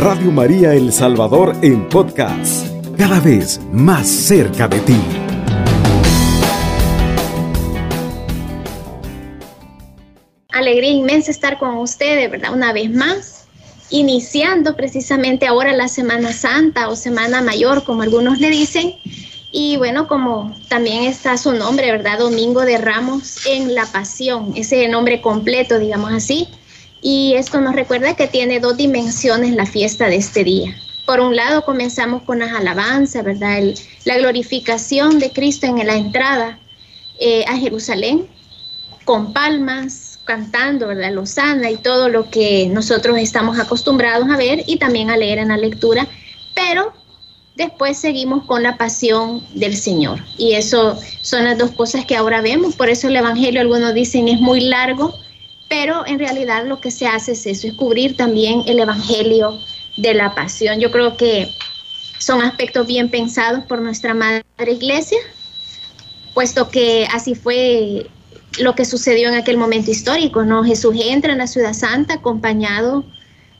Radio María El Salvador en podcast, cada vez más cerca de ti. Alegría inmensa estar con ustedes, ¿verdad? Una vez más, iniciando precisamente ahora la Semana Santa o Semana Mayor, como algunos le dicen. Y bueno, como también está su nombre, ¿verdad? Domingo de Ramos en la Pasión, ese nombre completo, digamos así. Y esto nos recuerda que tiene dos dimensiones la fiesta de este día. Por un lado, comenzamos con las alabanzas, ¿verdad? la glorificación de Cristo en la entrada eh, a Jerusalén, con palmas, cantando, ¿verdad? Lozana y todo lo que nosotros estamos acostumbrados a ver y también a leer en la lectura. Pero después seguimos con la pasión del Señor. Y eso son las dos cosas que ahora vemos. Por eso el Evangelio, algunos dicen, es muy largo pero en realidad lo que se hace es eso, es cubrir también el Evangelio de la Pasión. Yo creo que son aspectos bien pensados por nuestra Madre Iglesia, puesto que así fue lo que sucedió en aquel momento histórico, ¿no? Jesús entra en la ciudad santa acompañado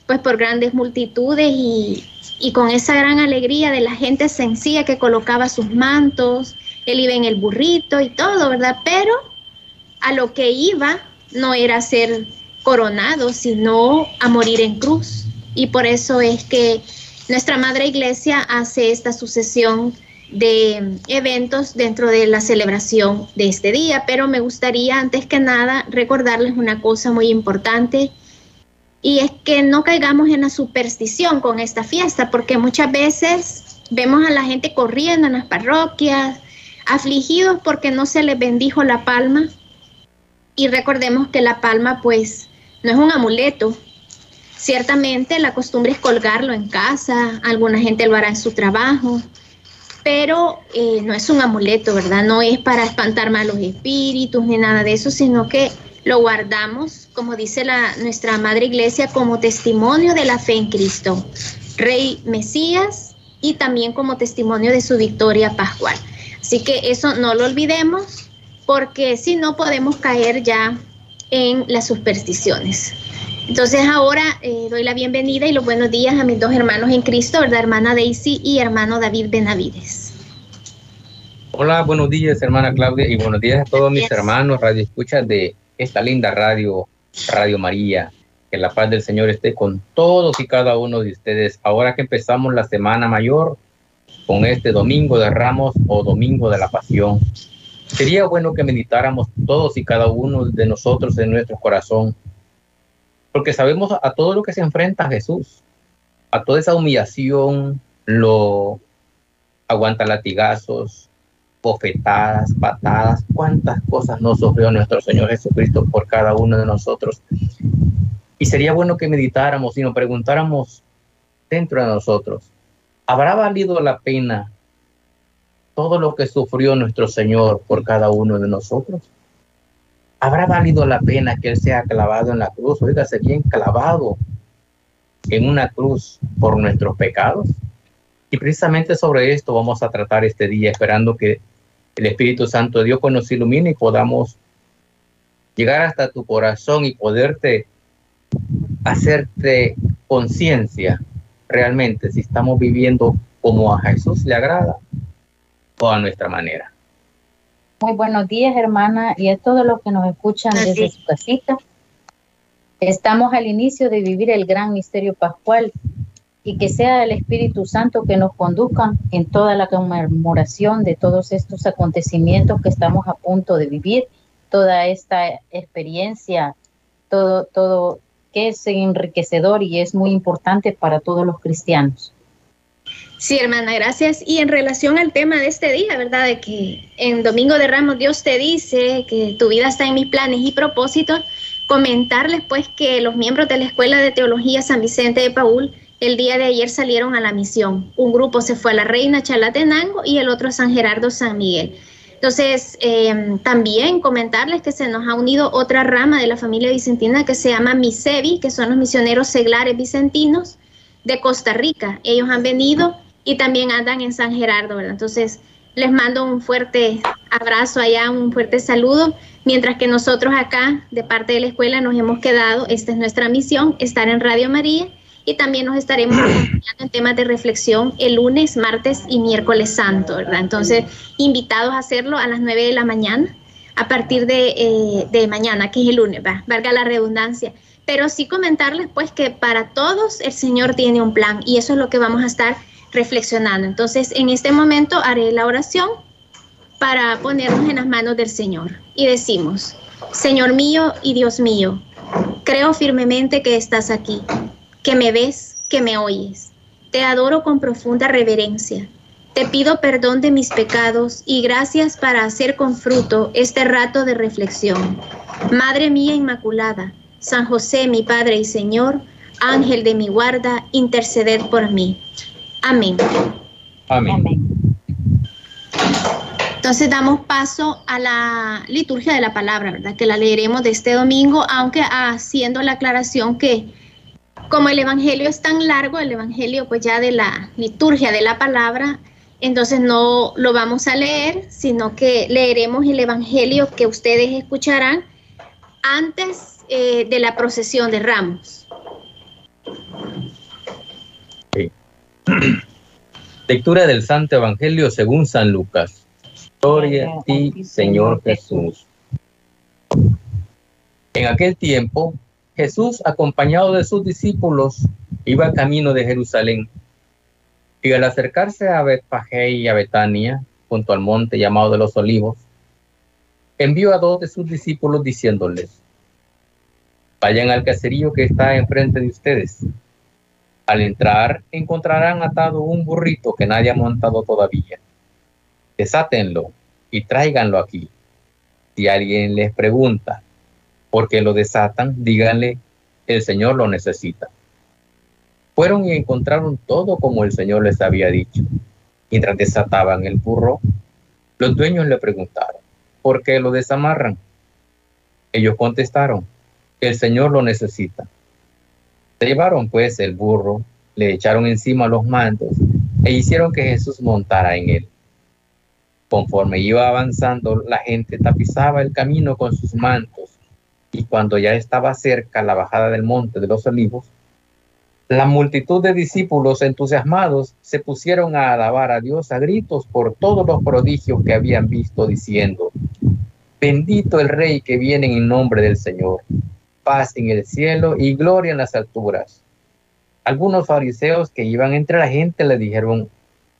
pues por grandes multitudes y, y con esa gran alegría de la gente sencilla que colocaba sus mantos, él iba en el burrito y todo, ¿verdad? Pero a lo que iba no era ser coronado, sino a morir en cruz. Y por eso es que nuestra Madre Iglesia hace esta sucesión de eventos dentro de la celebración de este día, pero me gustaría antes que nada recordarles una cosa muy importante y es que no caigamos en la superstición con esta fiesta, porque muchas veces vemos a la gente corriendo en las parroquias, afligidos porque no se les bendijo la palma y recordemos que la palma pues no es un amuleto. Ciertamente la costumbre es colgarlo en casa, alguna gente lo hará en su trabajo, pero eh, no es un amuleto, ¿verdad? No es para espantar malos espíritus ni nada de eso, sino que lo guardamos, como dice la, nuestra Madre Iglesia, como testimonio de la fe en Cristo, Rey Mesías, y también como testimonio de su victoria pascual. Así que eso no lo olvidemos porque si no podemos caer ya en las supersticiones. Entonces ahora eh, doy la bienvenida y los buenos días a mis dos hermanos en Cristo, ¿verdad? Hermana Daisy y hermano David Benavides. Hola, buenos días, hermana Claudia, y buenos días a todos mis hermanos, radio escuchas de esta linda radio, Radio María. Que la paz del Señor esté con todos y cada uno de ustedes. Ahora que empezamos la Semana Mayor con este Domingo de Ramos o Domingo de la Pasión, Sería bueno que meditáramos todos y cada uno de nosotros en nuestro corazón, porque sabemos a todo lo que se enfrenta Jesús, a toda esa humillación, lo aguanta latigazos, bofetadas, patadas, cuántas cosas no sufrió nuestro Señor Jesucristo por cada uno de nosotros. Y sería bueno que meditáramos y nos preguntáramos dentro de nosotros, ¿habrá valido la pena todo lo que sufrió nuestro Señor por cada uno de nosotros? ¿Habrá valido la pena que Él sea clavado en la cruz? Oígase bien, clavado en una cruz por nuestros pecados. Y precisamente sobre esto vamos a tratar este día, esperando que el Espíritu Santo de Dios nos ilumine y podamos llegar hasta tu corazón y poderte hacerte conciencia realmente si estamos viviendo como a Jesús le agrada a nuestra manera. Muy buenos días, hermana, y a todos los que nos escuchan desde su casita. Estamos al inicio de vivir el gran misterio pascual y que sea el Espíritu Santo que nos conduzca en toda la conmemoración de todos estos acontecimientos que estamos a punto de vivir, toda esta experiencia, todo, todo que es enriquecedor y es muy importante para todos los cristianos. Sí, hermana, gracias. Y en relación al tema de este día, ¿verdad? De que en Domingo de Ramos Dios te dice que tu vida está en mis planes y propósitos, comentarles pues que los miembros de la Escuela de Teología San Vicente de Paul el día de ayer salieron a la misión. Un grupo se fue a la Reina Chalatenango y el otro a San Gerardo San Miguel. Entonces, em, también comentarles que se nos ha unido otra rama de la familia vicentina que se llama Misevi, que son los misioneros seglares vicentinos de Costa Rica. Ellos han venido y también andan en San Gerardo, ¿verdad? Entonces, les mando un fuerte abrazo allá, un fuerte saludo, mientras que nosotros acá, de parte de la escuela, nos hemos quedado, esta es nuestra misión, estar en Radio María y también nos estaremos acompañando en temas de reflexión el lunes, martes y miércoles santo, ¿verdad? Entonces, invitados a hacerlo a las 9 de la mañana, a partir de, eh, de mañana, que es el lunes, ¿va? valga la redundancia. Pero sí comentarles pues que para todos el Señor tiene un plan y eso es lo que vamos a estar reflexionando. Entonces, en este momento haré la oración para ponernos en las manos del Señor y decimos, Señor mío y Dios mío, creo firmemente que estás aquí que me ves, que me oyes. Te adoro con profunda reverencia. Te pido perdón de mis pecados y gracias para hacer con fruto este rato de reflexión. Madre mía Inmaculada, San José, mi Padre y Señor, Ángel de mi guarda, interceded por mí. Amén. Amén. Entonces damos paso a la liturgia de la palabra, ¿verdad? Que la leeremos de este domingo, aunque haciendo la aclaración que como el Evangelio es tan largo, el Evangelio pues ya de la liturgia de la palabra, entonces no lo vamos a leer, sino que leeremos el Evangelio que ustedes escucharán antes eh, de la procesión de ramos. Lectura del Santo Evangelio según San Lucas. Gloria a ti, Señor Jesús. En aquel tiempo Jesús, acompañado de sus discípulos, iba camino de Jerusalén. Y al acercarse a Betfagé y a Betania, junto al monte llamado de los olivos, envió a dos de sus discípulos diciéndoles, vayan al caserío que está enfrente de ustedes. Al entrar encontrarán atado un burrito que nadie ha montado todavía. Desátenlo y tráiganlo aquí. Si alguien les pregunta, porque lo desatan, díganle, el Señor lo necesita. Fueron y encontraron todo como el Señor les había dicho. Mientras desataban el burro, los dueños le preguntaron, ¿por qué lo desamarran? Ellos contestaron, el Señor lo necesita. Llevaron pues el burro, le echaron encima los mantos e hicieron que Jesús montara en él. Conforme iba avanzando, la gente tapizaba el camino con sus mantos y cuando ya estaba cerca la bajada del monte de los olivos, la multitud de discípulos entusiasmados se pusieron a alabar a Dios a gritos por todos los prodigios que habían visto, diciendo, bendito el Rey que viene en nombre del Señor, paz en el cielo y gloria en las alturas. Algunos fariseos que iban entre la gente le dijeron,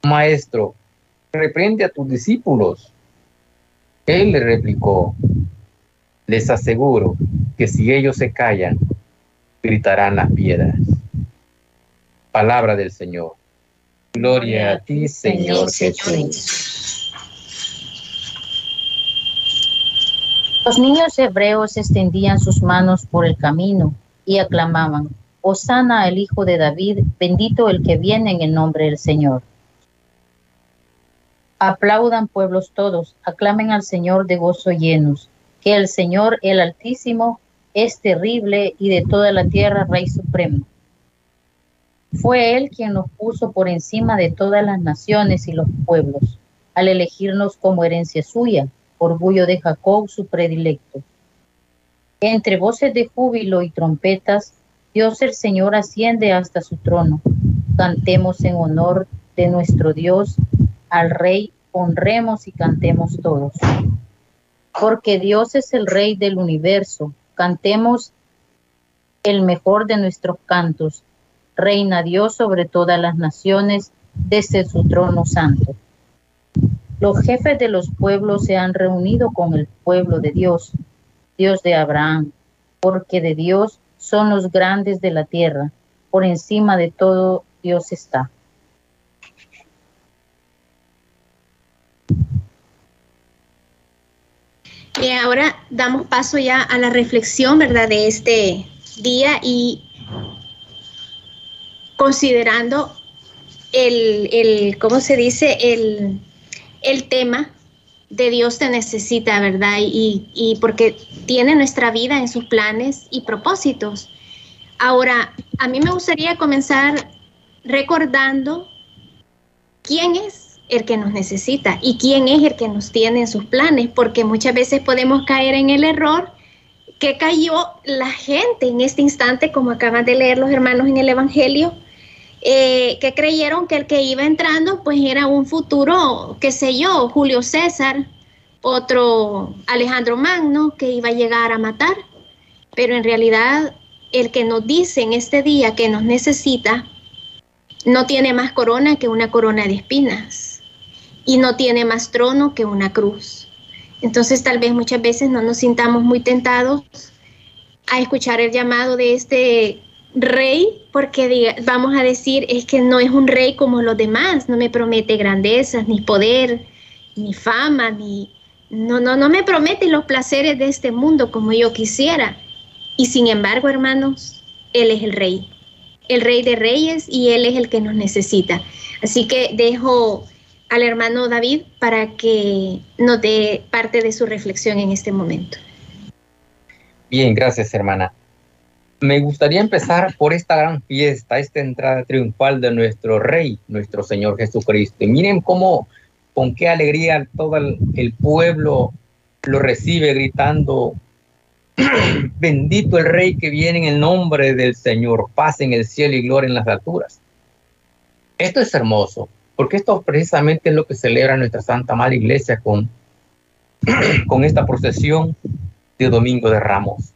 Maestro, reprende a tus discípulos. Él le replicó, les aseguro que si ellos se callan, gritarán las piedras. Palabra del Señor. Gloria a ti, Señor Jesús. Los niños hebreos extendían sus manos por el camino y aclamaban, Osana el Hijo de David, bendito el que viene en el nombre del Señor. Aplaudan pueblos todos, aclamen al Señor de gozo llenos que el Señor, el Altísimo, es terrible y de toda la tierra Rey Supremo. Fue Él quien nos puso por encima de todas las naciones y los pueblos, al elegirnos como herencia suya, orgullo de Jacob, su predilecto. Entre voces de júbilo y trompetas, Dios el Señor asciende hasta su trono. Cantemos en honor de nuestro Dios, al Rey, honremos y cantemos todos porque Dios es el Rey del universo. Cantemos el mejor de nuestros cantos. Reina Dios sobre todas las naciones desde su trono santo. Los jefes de los pueblos se han reunido con el pueblo de Dios, Dios de Abraham, porque de Dios son los grandes de la tierra. Por encima de todo Dios está. Bien, ahora damos paso ya a la reflexión, ¿verdad?, de este día y considerando el, el ¿cómo se dice?, el, el tema de Dios te necesita, ¿verdad? Y, porque tiene nuestra vida en sus planes y propósitos. Ahora, a mí me gustaría comenzar recordando quién es el que nos necesita y quién es el que nos tiene en sus planes, porque muchas veces podemos caer en el error que cayó la gente en este instante, como acaban de leer los hermanos en el Evangelio, eh, que creyeron que el que iba entrando pues era un futuro, qué sé yo, Julio César, otro Alejandro Magno, que iba a llegar a matar, pero en realidad el que nos dice en este día que nos necesita, no tiene más corona que una corona de espinas y no tiene más trono que una cruz. Entonces tal vez muchas veces no nos sintamos muy tentados a escuchar el llamado de este rey, porque vamos a decir, es que no es un rey como los demás, no me promete grandezas, ni poder, ni fama, ni... No, no, no me promete los placeres de este mundo como yo quisiera. Y sin embargo, hermanos, Él es el rey, el rey de reyes y Él es el que nos necesita. Así que dejo al hermano David para que nos dé parte de su reflexión en este momento. Bien, gracias hermana. Me gustaría empezar por esta gran fiesta, esta entrada triunfal de nuestro Rey, nuestro Señor Jesucristo. Y miren cómo, con qué alegría todo el, pueblo lo recibe gritando, bendito el Rey que viene en el nombre del Señor, paz en el cielo y gloria en las alturas. Esto es hermoso, porque esto precisamente es lo que celebra nuestra Santa Madre Iglesia con, con esta procesión de Domingo de Ramos.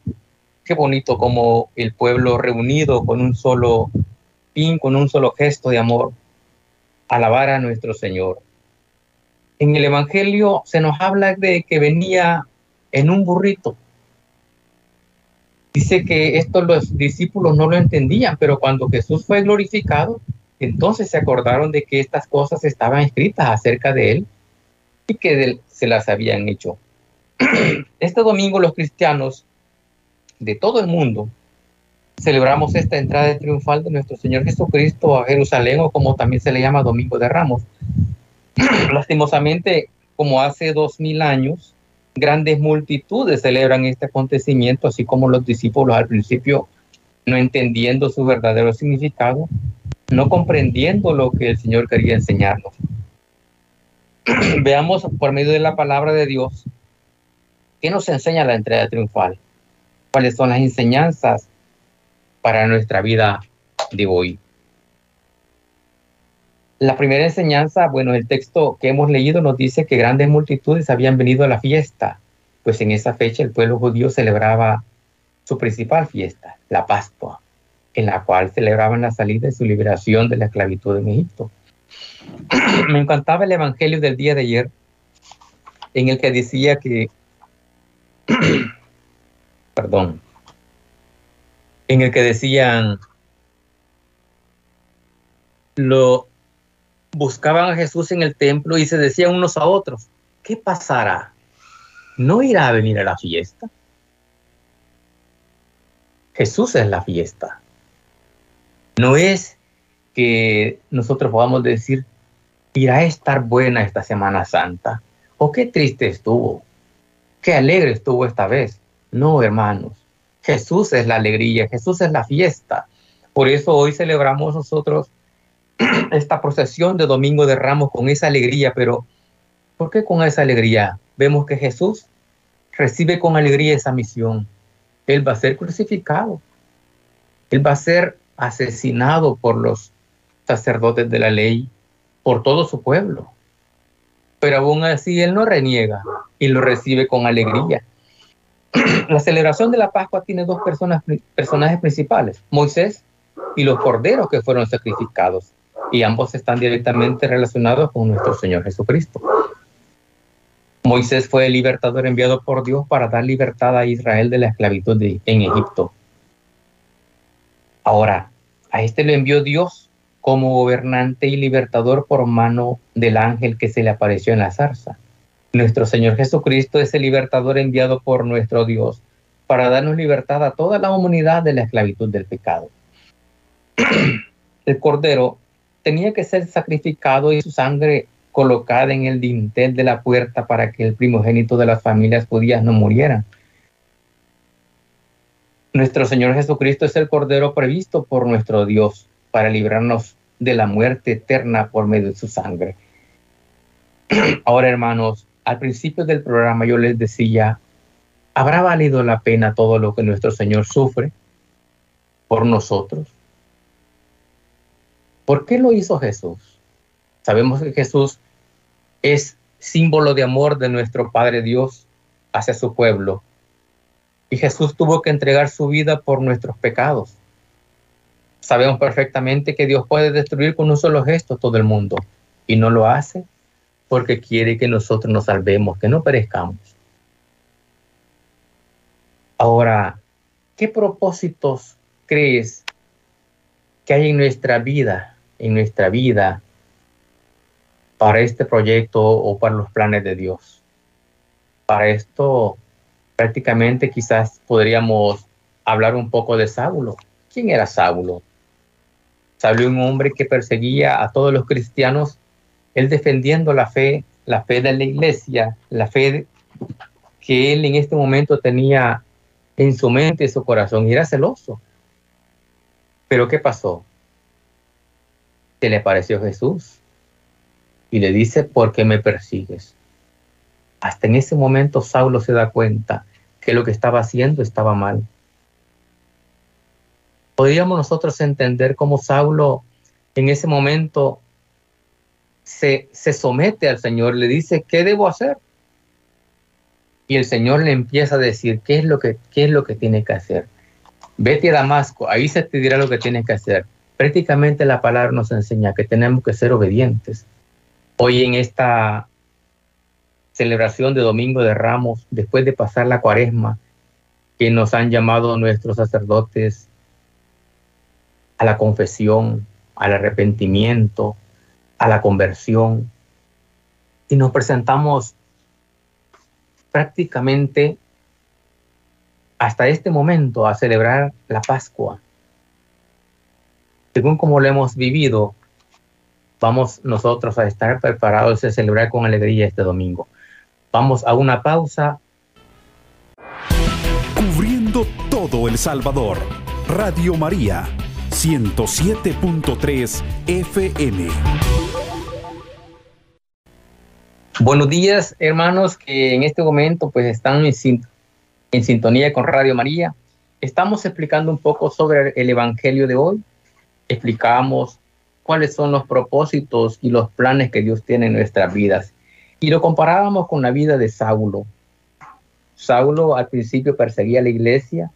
Qué bonito como el pueblo reunido con un solo fin, con un solo gesto de amor, alabar a nuestro Señor. En el Evangelio se nos habla de que venía en un burrito. Dice que esto los discípulos no lo entendían, pero cuando Jesús fue glorificado, entonces se acordaron de que estas cosas estaban escritas acerca de él y que se las habían hecho. Este domingo los cristianos de todo el mundo celebramos esta entrada triunfal de nuestro Señor Jesucristo a Jerusalén o como también se le llama Domingo de Ramos. Lastimosamente, como hace dos mil años, grandes multitudes celebran este acontecimiento, así como los discípulos al principio no entendiendo su verdadero significado, no comprendiendo lo que el Señor quería enseñarnos. Veamos por medio de la palabra de Dios qué nos enseña la entrega triunfal, cuáles son las enseñanzas para nuestra vida de hoy. La primera enseñanza, bueno, el texto que hemos leído nos dice que grandes multitudes habían venido a la fiesta, pues en esa fecha el pueblo judío celebraba su principal fiesta, la Pascua en la cual celebraban la salida y su liberación de la esclavitud en Egipto. Me encantaba el Evangelio del día de ayer, en el que decía que, perdón, en el que decían, lo buscaban a Jesús en el templo y se decían unos a otros, ¿qué pasará? ¿No irá a venir a la fiesta? Jesús es la fiesta. No es que nosotros podamos decir, irá a estar buena esta Semana Santa, o qué triste estuvo, qué alegre estuvo esta vez. No, hermanos, Jesús es la alegría, Jesús es la fiesta. Por eso hoy celebramos nosotros esta procesión de Domingo de Ramos con esa alegría, pero ¿por qué con esa alegría? Vemos que Jesús recibe con alegría esa misión. Él va a ser crucificado. Él va a ser asesinado por los sacerdotes de la ley, por todo su pueblo. Pero aún así él no reniega y lo recibe con alegría. La celebración de la Pascua tiene dos personajes principales, Moisés y los corderos que fueron sacrificados, y ambos están directamente relacionados con nuestro Señor Jesucristo. Moisés fue el libertador enviado por Dios para dar libertad a Israel de la esclavitud en Egipto. Ahora, a este lo envió Dios como gobernante y libertador por mano del ángel que se le apareció en la zarza. Nuestro Señor Jesucristo es el libertador enviado por nuestro Dios para darnos libertad a toda la humanidad de la esclavitud del pecado. el cordero tenía que ser sacrificado y su sangre colocada en el dintel de la puerta para que el primogénito de las familias judías no muriera. Nuestro Señor Jesucristo es el Cordero previsto por nuestro Dios para librarnos de la muerte eterna por medio de su sangre. Ahora, hermanos, al principio del programa yo les decía ¿Habrá valido la pena todo lo que nuestro Señor sufre por nosotros? ¿Por qué lo hizo Jesús? Sabemos que Jesús es símbolo de amor de nuestro Padre Dios hacia su pueblo. Y Jesús tuvo que entregar su vida por nuestros pecados. Sabemos perfectamente que Dios puede destruir con un solo gesto todo el mundo y no lo hace porque quiere que nosotros nos salvemos, que no perezcamos. Ahora, ¿qué propósitos crees que hay en nuestra vida, en nuestra vida, para este proyecto o para los planes de Dios? Para esto, prácticamente quizás podríamos hablar un poco de Saulo. ¿Quién era Saulo? Saulo un hombre que perseguía a todos los cristianos, él defendiendo la fe, la fe de la iglesia, la fe que él en este momento tenía en su mente y su corazón y era celoso. Pero ¿qué pasó? Se le apareció Jesús y le dice, ¿por qué me persigues? Hasta en ese momento Saulo se da cuenta que lo que estaba haciendo estaba mal. Podríamos nosotros entender cómo Saulo en ese momento se, se somete al Señor, le dice, ¿qué debo hacer? y el Señor le empieza a decir qué es lo que, qué es lo que tiene que hacer. Vete a Damasco, ahí se te dirá lo que tienes que hacer. Prácticamente la palabra nos enseña que tenemos que ser obedientes. Hoy en esta celebración de Domingo de Ramos, después de pasar la cuaresma, que nos han llamado nuestros sacerdotes a la confesión, al arrepentimiento, a la conversión, y nos presentamos prácticamente hasta este momento a celebrar la Pascua. Según como lo hemos vivido, vamos nosotros a estar preparados a celebrar con alegría este domingo. Vamos a una pausa. Cubriendo todo El Salvador. Radio María, 107.3 FM. Buenos días, hermanos, que en este momento pues están en, sintonía con Radio María. Estamos explicando un poco sobre el Evangelio de hoy. Explicamos cuáles son los propósitos y los planes que Dios tiene en nuestras vidas. Y lo comparábamos con la vida de Saulo. Saulo al principio perseguía a la iglesia,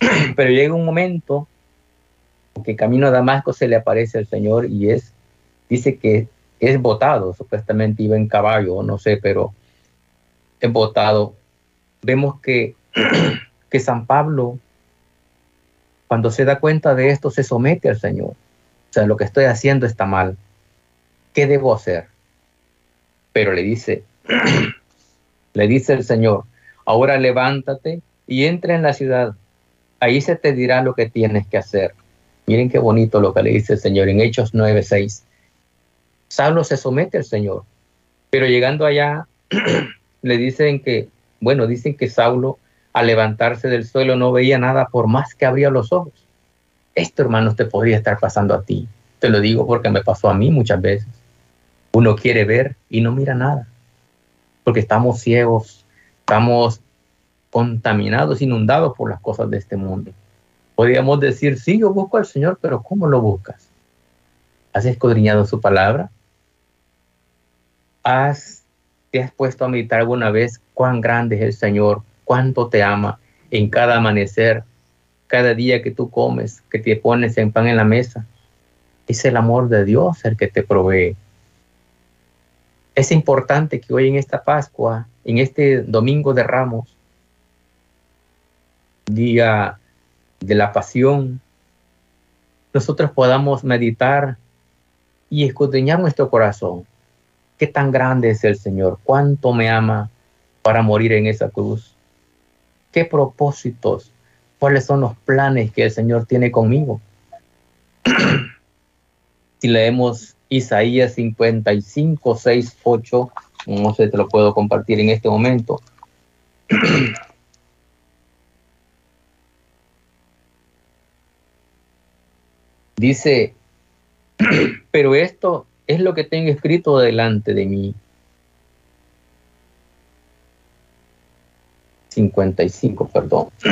pero llega un momento que camino a Damasco se le aparece el Señor y es, dice que es votado, supuestamente iba en caballo, no sé, pero es votado. Vemos que, que San Pablo, cuando se da cuenta de esto, se somete al Señor. O sea, lo que estoy haciendo está mal. ¿Qué debo hacer? Pero le dice, le dice el Señor, ahora levántate y entra en la ciudad. Ahí se te dirá lo que tienes que hacer. Miren qué bonito lo que le dice el Señor en Hechos 9:6. Saulo se somete al Señor, pero llegando allá le dicen que, bueno, dicen que Saulo al levantarse del suelo no veía nada por más que abría los ojos. Esto, hermanos, te podría estar pasando a ti. Te lo digo porque me pasó a mí muchas veces. Uno quiere ver y no mira nada, porque estamos ciegos, estamos contaminados, inundados por las cosas de este mundo. Podríamos decir, sí, yo busco al Señor, pero ¿cómo lo buscas? ¿Has escudriñado su palabra? ¿Has, ¿Te has puesto a meditar alguna vez cuán grande es el Señor, cuánto te ama en cada amanecer, cada día que tú comes, que te pones en pan en la mesa? Es el amor de Dios el que te provee. Es importante que hoy en esta Pascua, en este Domingo de Ramos, día de la pasión, nosotros podamos meditar y escudriñar nuestro corazón qué tan grande es el Señor, cuánto me ama para morir en esa cruz, qué propósitos, cuáles son los planes que el Señor tiene conmigo. si leemos Isaías 55, 6, 8, no sé, te lo puedo compartir en este momento. Dice, pero esto es lo que tengo escrito delante de mí. 55, perdón.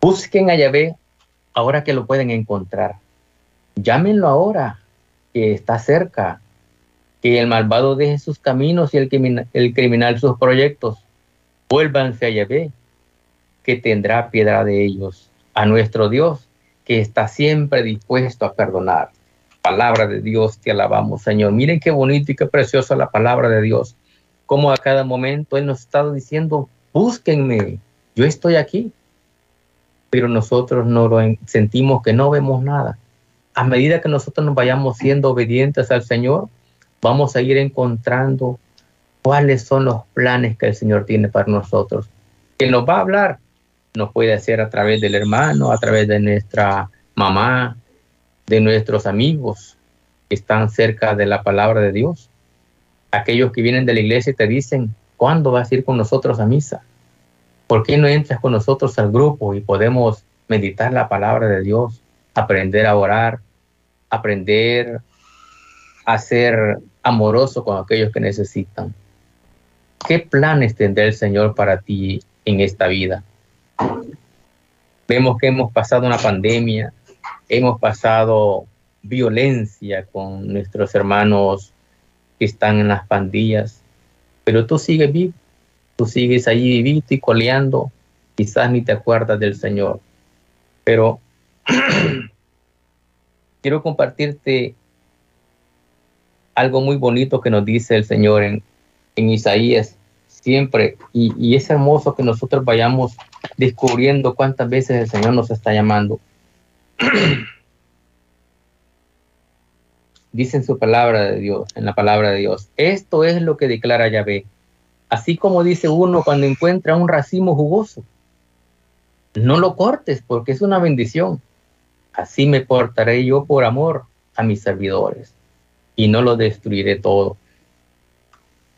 Busquen a Yahvé ahora que lo pueden encontrar. Llámenlo ahora, que está cerca. Que el malvado deje sus caminos y el, criminal, sus proyectos. Vuélvanse a Yahvé, que tendrá piedad de ellos. A nuestro Dios, que está siempre dispuesto a perdonar. Palabra de Dios, te alabamos, Señor. Miren qué bonito y qué preciosa la palabra de Dios. Como a cada momento Él nos está diciendo, búsquenme, yo estoy aquí pero nosotros no lo sentimos que no vemos nada. A medida que nosotros nos vayamos siendo obedientes al Señor, vamos a ir encontrando cuáles son los planes que el Señor tiene para nosotros. Que nos va a hablar, nos puede hacer a través del hermano, a través de nuestra mamá, de nuestros amigos que están cerca de la palabra de Dios. Aquellos que vienen de la iglesia y te dicen, ¿cuándo vas a ir con nosotros a misa? ¿Por qué no entras con nosotros al grupo y podemos meditar la palabra de Dios, aprender a orar, aprender a ser amoroso con aquellos que necesitan? ¿Qué planes tendrá el Señor para ti en esta vida? Vemos que hemos pasado una pandemia, hemos pasado violencia con nuestros hermanos que están en las pandillas, pero tú sigues vivo tú sigues allí vivito y coleando, quizás ni te acuerdas del Señor. Pero quiero compartirte algo muy bonito que nos dice el Señor en, Isaías siempre, y, es hermoso que nosotros vayamos descubriendo cuántas veces el Señor nos está llamando. dice su palabra de Dios, en la palabra de Dios, esto es lo que declara Yahvé Así como dice uno cuando encuentra un racimo jugoso, no lo cortes porque es una bendición. Así me portaré yo por amor a mis servidores y no lo destruiré todo.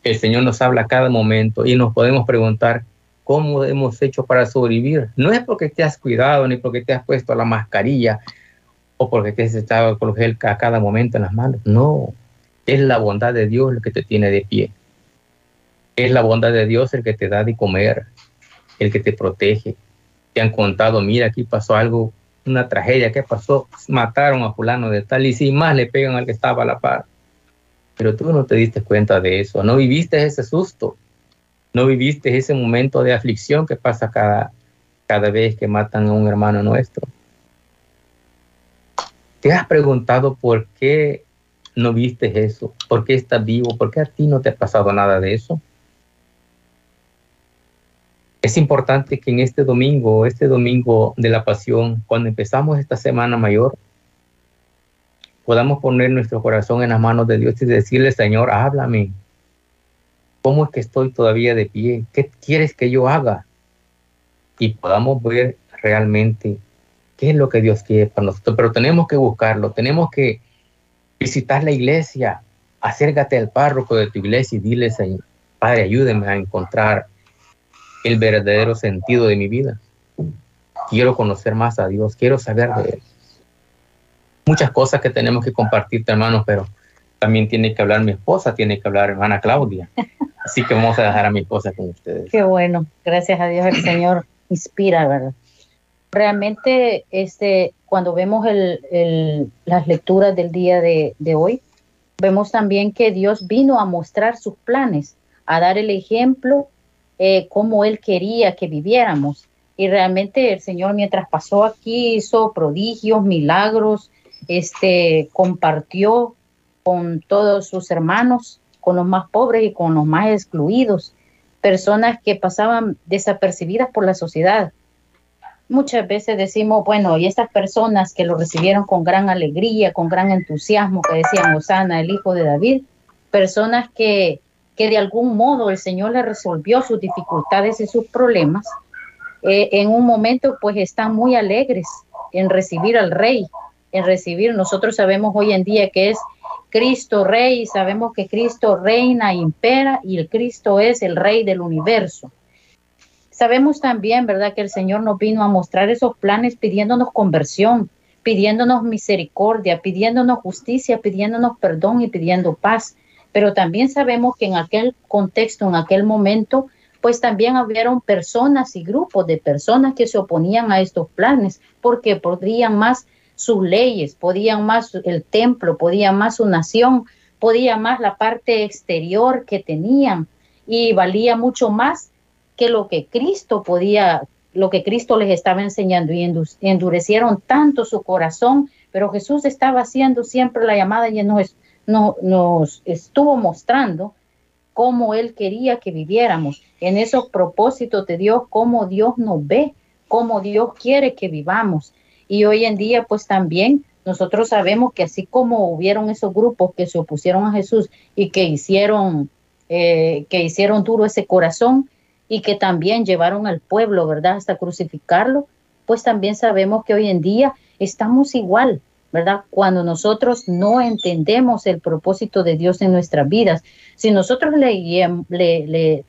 El Señor nos habla a cada momento y nos podemos preguntar cómo hemos hecho para sobrevivir. No es porque te has cuidado ni porque te has puesto la mascarilla o porque te has echado el gel a cada momento en las manos. No, es la bondad de Dios lo que te tiene de pie. Es la bondad de Dios el que te da de comer, el que te protege. Te han contado, mira, aquí pasó algo, una tragedia, ¿qué pasó? Mataron a fulano de tal y si más le pegan al que estaba a la par. Pero tú no te diste cuenta de eso, no viviste ese susto, no viviste ese momento de aflicción que pasa cada, cada vez que matan a un hermano nuestro. ¿Te has preguntado por qué no viste eso? ¿Por qué estás vivo? ¿Por qué a ti no te ha pasado nada de eso? Es importante que en este domingo, este domingo de la pasión, cuando empezamos esta semana mayor, podamos poner nuestro corazón en las manos de Dios y decirle, Señor, háblame. ¿Cómo es que estoy todavía de pie? ¿Qué quieres que yo haga? Y podamos ver realmente qué es lo que Dios quiere para nosotros. Pero tenemos que buscarlo, tenemos que visitar la iglesia, acércate al párroco de tu iglesia y dile, Señor, Padre, ayúdeme a encontrar el verdadero sentido de mi vida. Quiero conocer más a Dios, quiero saber de Él. Muchas cosas que tenemos que compartir, hermanos, pero también tiene que hablar mi esposa, tiene que hablar hermana Claudia. Así que vamos a dejar a mi esposa con ustedes. Qué bueno, gracias a Dios el Señor inspira, ¿verdad? Realmente, este, cuando vemos el, las lecturas del día de, de hoy, vemos también que Dios vino a mostrar sus planes, a dar el ejemplo eh, cómo Él quería que viviéramos. Y realmente el Señor mientras pasó aquí hizo prodigios, milagros, este, compartió con todos sus hermanos, con los más pobres y con los más excluidos, personas que pasaban desapercibidas por la sociedad. Muchas veces decimos, bueno, y estas personas que lo recibieron con gran alegría, con gran entusiasmo, que decían Osana, el hijo de David, personas que que de algún modo el Señor le resolvió sus dificultades y sus problemas, eh, en un momento pues están muy alegres en recibir al Rey, en recibir, nosotros sabemos hoy en día que es Cristo Rey, sabemos que Cristo reina, impera y el Cristo es el Rey del universo. Sabemos también, ¿verdad?, que el Señor nos vino a mostrar esos planes pidiéndonos conversión, pidiéndonos misericordia, pidiéndonos justicia, pidiéndonos perdón y pidiendo paz pero también sabemos que en aquel contexto, en aquel momento, pues también hubieron personas y grupos de personas que se oponían a estos planes porque podrían más sus leyes, podían más el templo, podían más su nación, podía más la parte exterior que tenían y valía mucho más que lo que Cristo podía, lo que Cristo les estaba enseñando y endurecieron tanto su corazón, pero Jesús estaba haciendo siempre la llamada y nos, nos estuvo mostrando cómo Él quería que viviéramos, en esos propósitos de Dios, cómo Dios nos ve, cómo Dios quiere que vivamos. Y hoy en día, pues también nosotros sabemos que así como hubieron esos grupos que se opusieron a Jesús y que hicieron, eh, que hicieron duro ese corazón y que también llevaron al pueblo, ¿verdad?, hasta crucificarlo, pues también sabemos que hoy en día estamos igual, ¿verdad? Cuando nosotros no entendemos el propósito de Dios en nuestras vidas, si nosotros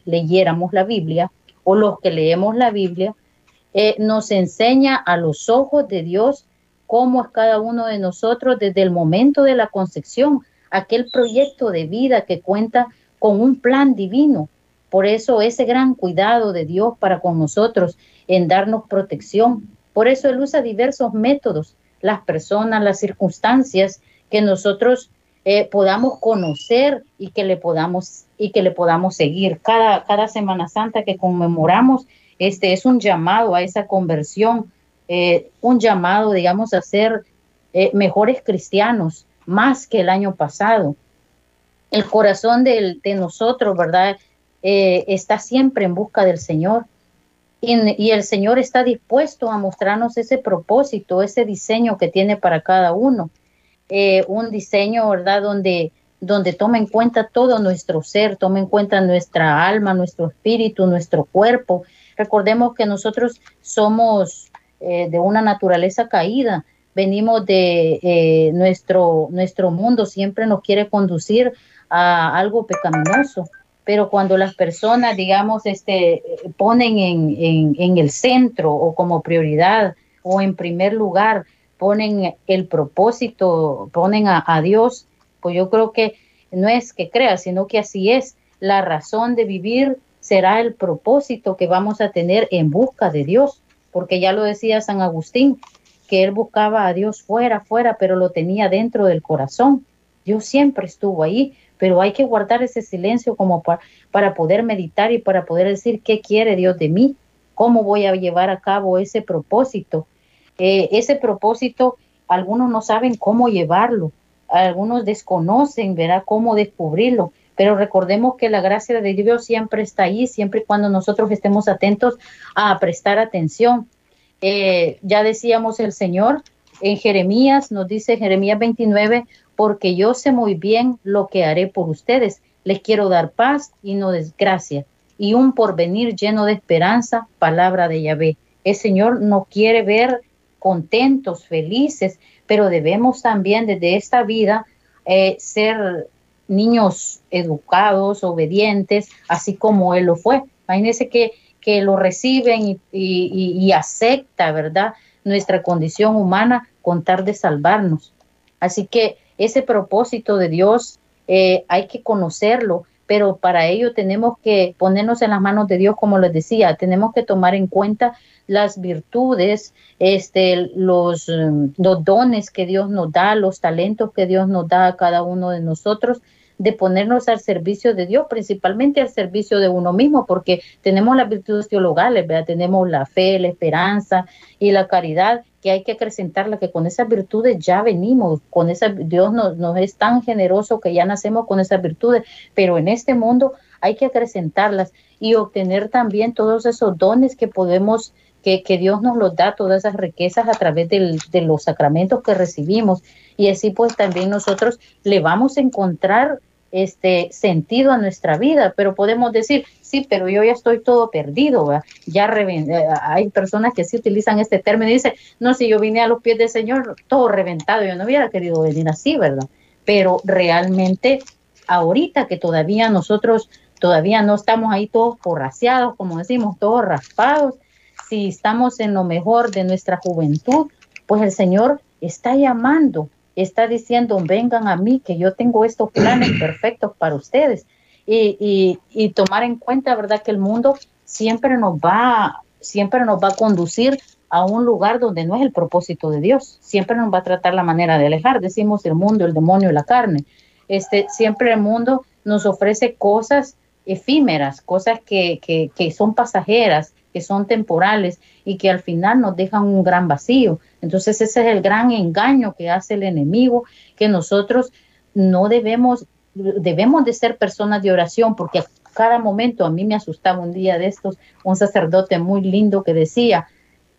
leyéramos la Biblia o los que leemos la Biblia, eh, nos enseña a los ojos de Dios cómo es cada uno de nosotros desde el momento de la concepción, aquel proyecto de vida que cuenta con un plan divino. Por eso ese gran cuidado de Dios para con nosotros en darnos protección. Por eso Él usa diversos métodos las personas, las circunstancias que nosotros eh, podamos conocer y que le podamos y que le podamos seguir. Cada, cada Semana Santa que conmemoramos, este es un llamado a esa conversión, eh, un llamado, digamos, a ser eh, mejores cristianos, más que el año pasado. El corazón de, nosotros, ¿verdad? está siempre en busca del Señor y, el Señor está dispuesto a mostrarnos ese propósito, ese diseño que tiene para cada uno. Eh, un diseño, ¿verdad? Donde, donde toma en cuenta todo nuestro ser, toma en cuenta nuestra alma, nuestro espíritu, nuestro cuerpo. Recordemos que nosotros somos eh, de una naturaleza caída, venimos de eh, nuestro, nuestro mundo, siempre nos quiere conducir a algo pecaminoso pero cuando las personas, digamos, este, ponen en, el centro o como prioridad o en primer lugar, ponen el propósito, ponen a, a Dios, pues yo creo que no es que crea, sino que así es. La razón de vivir será el propósito que vamos a tener en busca de Dios, porque ya lo decía San Agustín, que él buscaba a Dios fuera, fuera, pero lo tenía dentro del corazón. Dios siempre estuvo ahí, pero hay que guardar ese silencio como para, poder meditar y para poder decir qué quiere Dios de mí, cómo voy a llevar a cabo ese propósito. Eh, ese propósito, algunos no saben cómo llevarlo, algunos desconocen, verá cómo descubrirlo, pero recordemos que la gracia de Dios siempre está ahí, siempre y cuando nosotros estemos atentos a prestar atención. Eh, ya decíamos el Señor en Jeremías, nos dice Jeremías 29, porque yo sé muy bien lo que haré por ustedes. Les quiero dar paz y no desgracia, y un porvenir lleno de esperanza, palabra de Yahvé. El Señor no quiere ver contentos, felices, pero debemos también desde esta vida eh, ser niños educados, obedientes, así como Él lo fue. Imagínense que, que lo reciben y, acepta, ¿verdad? Nuestra condición humana con tal de salvarnos. Así que ese propósito de Dios eh, hay que conocerlo, pero para ello tenemos que ponernos en las manos de Dios, como les decía, tenemos que tomar en cuenta las virtudes, este, los dones que Dios nos da, los talentos que Dios nos da a cada uno de nosotros, de ponernos al servicio de Dios, principalmente al servicio de uno mismo, porque tenemos las virtudes teologales, tenemos la fe, la esperanza y la caridad, que hay que acrecentarla, que con esas virtudes ya venimos, con esa, Dios nos, nos es tan generoso que ya nacemos con esas virtudes, pero en este mundo hay que acrecentarlas y obtener también todos esos dones que podemos, que, Dios nos los da, todas esas riquezas a través de los sacramentos que recibimos. Y así pues también nosotros le vamos a encontrar este sentido a nuestra vida, pero podemos decir, sí, pero yo ya estoy todo perdido, ya eh, hay personas que sí utilizan este término y dicen, no, si yo vine a los pies del Señor todo reventado, yo no hubiera querido venir así, ¿verdad? Pero realmente ahorita que todavía nosotros todavía no estamos ahí todos porraciados, como decimos, todos raspados, si estamos en lo mejor de nuestra juventud, pues el Señor está llamando está diciendo, vengan a mí, que yo tengo estos planes perfectos para ustedes. Y, y, tomar en cuenta, ¿verdad? Que el mundo siempre nos va, siempre nos va a conducir a un lugar donde no es el propósito de Dios. Siempre nos va a tratar la manera de alejar. Decimos el mundo, el demonio y la carne. Este, siempre el mundo nos ofrece cosas efímeras, cosas que, que, que son pasajeras, que son temporales y que al final nos dejan un gran vacío. Entonces ese es el gran engaño que hace el enemigo, que nosotros no debemos, debemos de ser personas de oración, porque a cada momento a mí me asustaba un día de estos, un sacerdote muy lindo que decía,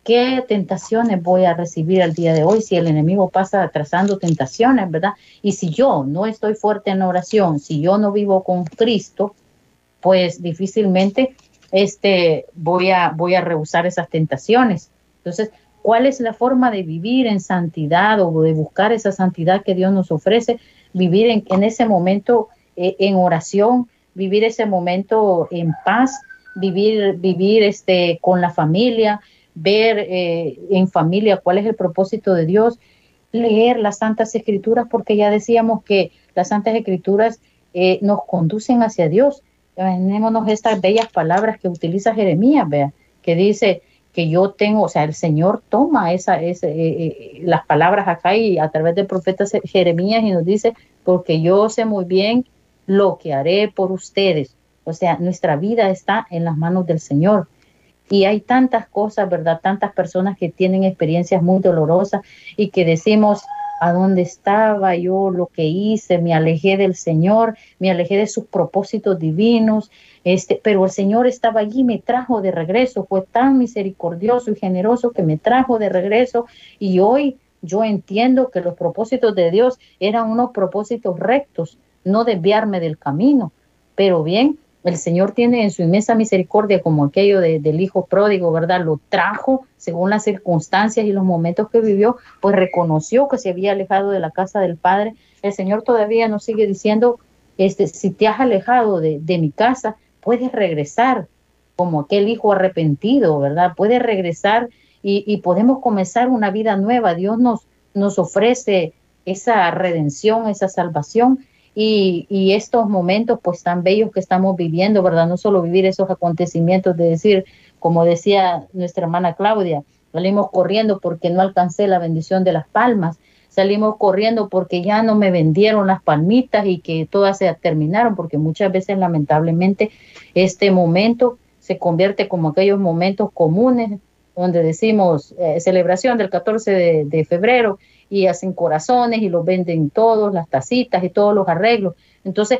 ¿qué tentaciones voy a recibir el día de hoy si el enemigo pasa trazando tentaciones, verdad? Y si yo no estoy fuerte en oración, si yo no vivo con Cristo, pues difícilmente este, voy, a, voy a rehusar esas tentaciones. Entonces, ¿cuál es la forma de vivir en santidad o de buscar esa santidad que Dios nos ofrece? Vivir en, ese momento eh, en oración, vivir ese momento en paz, vivir, vivir este, con la familia, ver eh, en familia cuál es el propósito de Dios, leer las Santas Escrituras, porque ya decíamos que las Santas Escrituras eh, nos conducen hacia Dios Imaginémonos estas bellas palabras que utiliza Jeremías, vea, que dice que yo tengo, o sea, el Señor toma esa, esa eh, eh, las palabras acá y a través del profeta Jeremías y nos dice, porque yo sé muy bien lo que haré por ustedes. O sea, nuestra vida está en las manos del Señor. Y hay tantas cosas, ¿verdad? Tantas personas que tienen experiencias muy dolorosas y que decimos, a dónde estaba yo, lo que hice, me alejé del Señor, me alejé de sus propósitos divinos, este, pero el Señor estaba allí me trajo de regreso, fue tan misericordioso y generoso que me trajo de regreso y hoy yo entiendo que los propósitos de Dios eran unos propósitos rectos, no desviarme del camino, pero bien, el Señor tiene en su inmensa misericordia, como aquello del hijo pródigo, ¿verdad? Lo trajo según las circunstancias y los momentos que vivió, pues reconoció que se había alejado de la casa del Padre. El Señor todavía nos sigue diciendo, este, si te has alejado de, mi casa, puedes regresar como aquel hijo arrepentido, ¿verdad? Puedes regresar y, y podemos comenzar una vida nueva. Dios nos, nos ofrece esa redención, esa salvación y, estos momentos pues tan bellos que estamos viviendo, ¿verdad? No solo vivir esos acontecimientos de decir, como decía nuestra hermana Claudia, salimos corriendo porque no alcancé la bendición de las palmas, salimos corriendo porque ya no me vendieron las palmitas y que todas se terminaron, porque muchas veces lamentablemente este momento se convierte como aquellos momentos comunes donde decimos eh, celebración del 14 de febrero y hacen corazones y los venden todos, las tacitas y todos los arreglos. Entonces,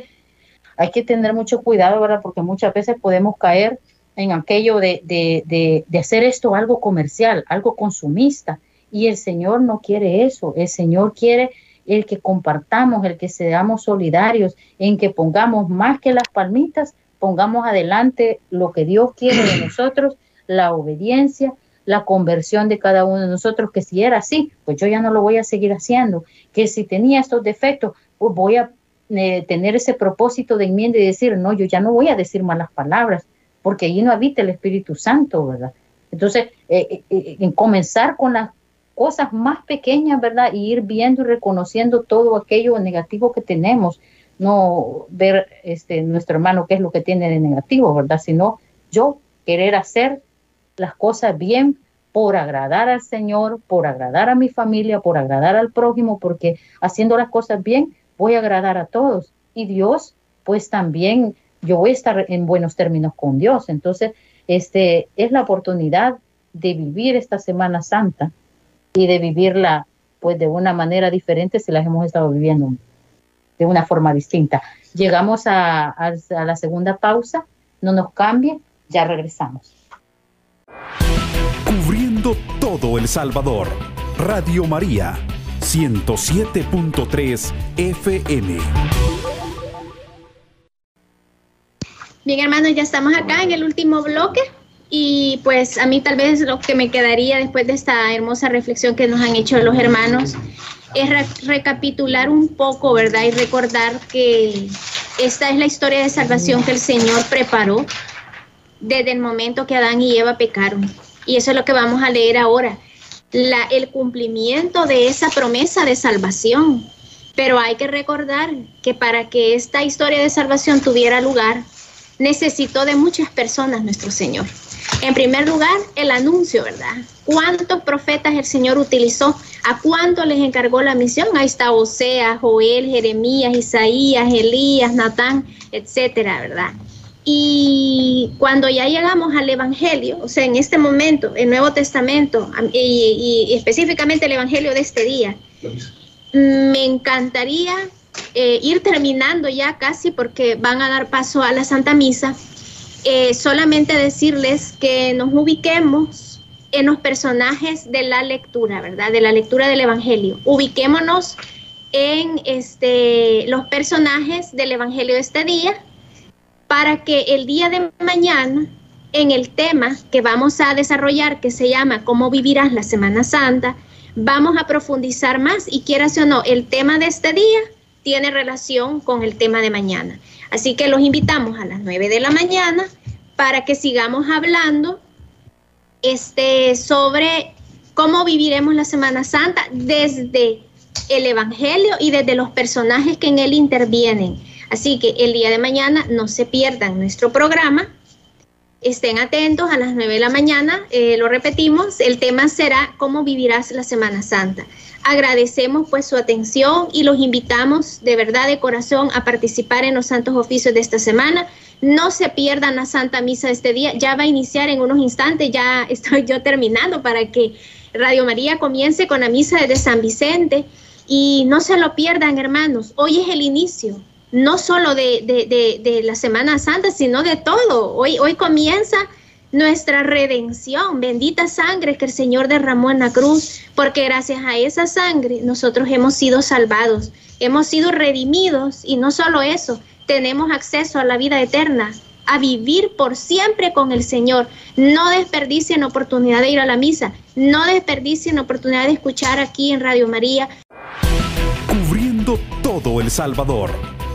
hay que tener mucho cuidado, ¿verdad? Porque muchas veces podemos caer en aquello de, de, de, hacer esto algo comercial, algo consumista. Y el Señor no quiere eso. El Señor quiere el que compartamos, el que seamos solidarios, en que pongamos más que las palmitas, pongamos adelante lo que Dios quiere de nosotros, la obediencia, la conversión de cada uno de nosotros, que si era así, pues yo ya no lo voy a seguir haciendo, que si tenía estos defectos, pues voy a eh, tener ese propósito de enmienda y decir, no, yo ya no voy a decir malas palabras, porque allí no habita el Espíritu Santo, ¿verdad? Entonces, eh, eh, en comenzar con las cosas más pequeñas, ¿verdad? Y ir viendo y reconociendo todo aquello negativo que tenemos, no ver este, nuestro hermano qué es lo que tiene de negativo, ¿verdad? Sino yo querer hacer las cosas bien por agradar al Señor, por agradar a mi familia, por agradar al prójimo, porque haciendo las cosas bien voy a agradar a todos. Y Dios, pues también yo voy a estar en buenos términos con Dios. Entonces, este es la oportunidad de vivir esta Semana Santa y de vivirla pues de una manera diferente si las hemos estado viviendo de una forma distinta. Llegamos a, a la segunda pausa, no nos cambie, ya regresamos. Cubriendo todo El Salvador. Radio María, 107.3 FM. Bien, hermanos, ya estamos acá en el último bloque. Y pues a mí tal vez lo que me quedaría después de esta hermosa reflexión que nos han hecho los hermanos es recapitular un poco, ¿verdad? Y recordar que esta es la historia de salvación que el Señor preparó desde el momento que Adán y Eva pecaron. Y eso es lo que vamos a leer ahora. el cumplimiento de esa promesa de salvación. Pero hay que recordar que para que esta historia de salvación tuviera lugar, necesitó de muchas personas nuestro Señor. En primer lugar, el anuncio, ¿verdad? ¿Cuántos profetas el Señor utilizó? ¿A cuántos les encargó la misión? Ahí está Osea, Joel, Jeremías, Isaías, Elías, Natán, etcétera, ¿verdad? Y cuando ya llegamos al Evangelio, o sea, en este momento, el Nuevo Testamento, y, y específicamente el Evangelio de este día, me encantaría eh, ir terminando ya casi porque van a dar paso a la Santa Misa. Eh, solamente decirles que nos ubiquemos en los personajes de la lectura, ¿verdad? De la lectura del Evangelio. Ubiquémonos en este, los personajes del Evangelio de este día para que el día de mañana, en el tema que vamos a desarrollar, que se llama ¿Cómo vivirás la Semana Santa?, vamos a profundizar más y quieras o no, el tema de este día tiene relación con el tema de mañana. Así que los invitamos a las 9 de la mañana para que sigamos hablando este, sobre cómo viviremos la Semana Santa desde el Evangelio y desde los personajes que en él intervienen. Así que el día de mañana no se pierdan nuestro programa estén atentos a las 9 de la mañana, eh, lo repetimos, el tema será cómo vivirás la Semana Santa. Agradecemos pues su atención y los invitamos de verdad de corazón a participar en los santos oficios de esta semana. No se pierdan la Santa Misa de este día, ya va a iniciar en unos instantes, ya estoy yo terminando para que Radio María comience con la misa de San Vicente y no se lo pierdan hermanos, hoy es el inicio, no solo de, la Semana Santa, sino de todo. Hoy, hoy comienza nuestra redención, bendita sangre que el Señor derramó en la cruz, porque gracias a esa sangre nosotros hemos sido salvados, hemos sido redimidos y no solo eso, tenemos acceso a la vida eterna, a vivir por siempre con el Señor. No desperdicien oportunidad de ir a la misa, no desperdicien oportunidad de escuchar aquí en Radio María. Cubriendo todo El Salvador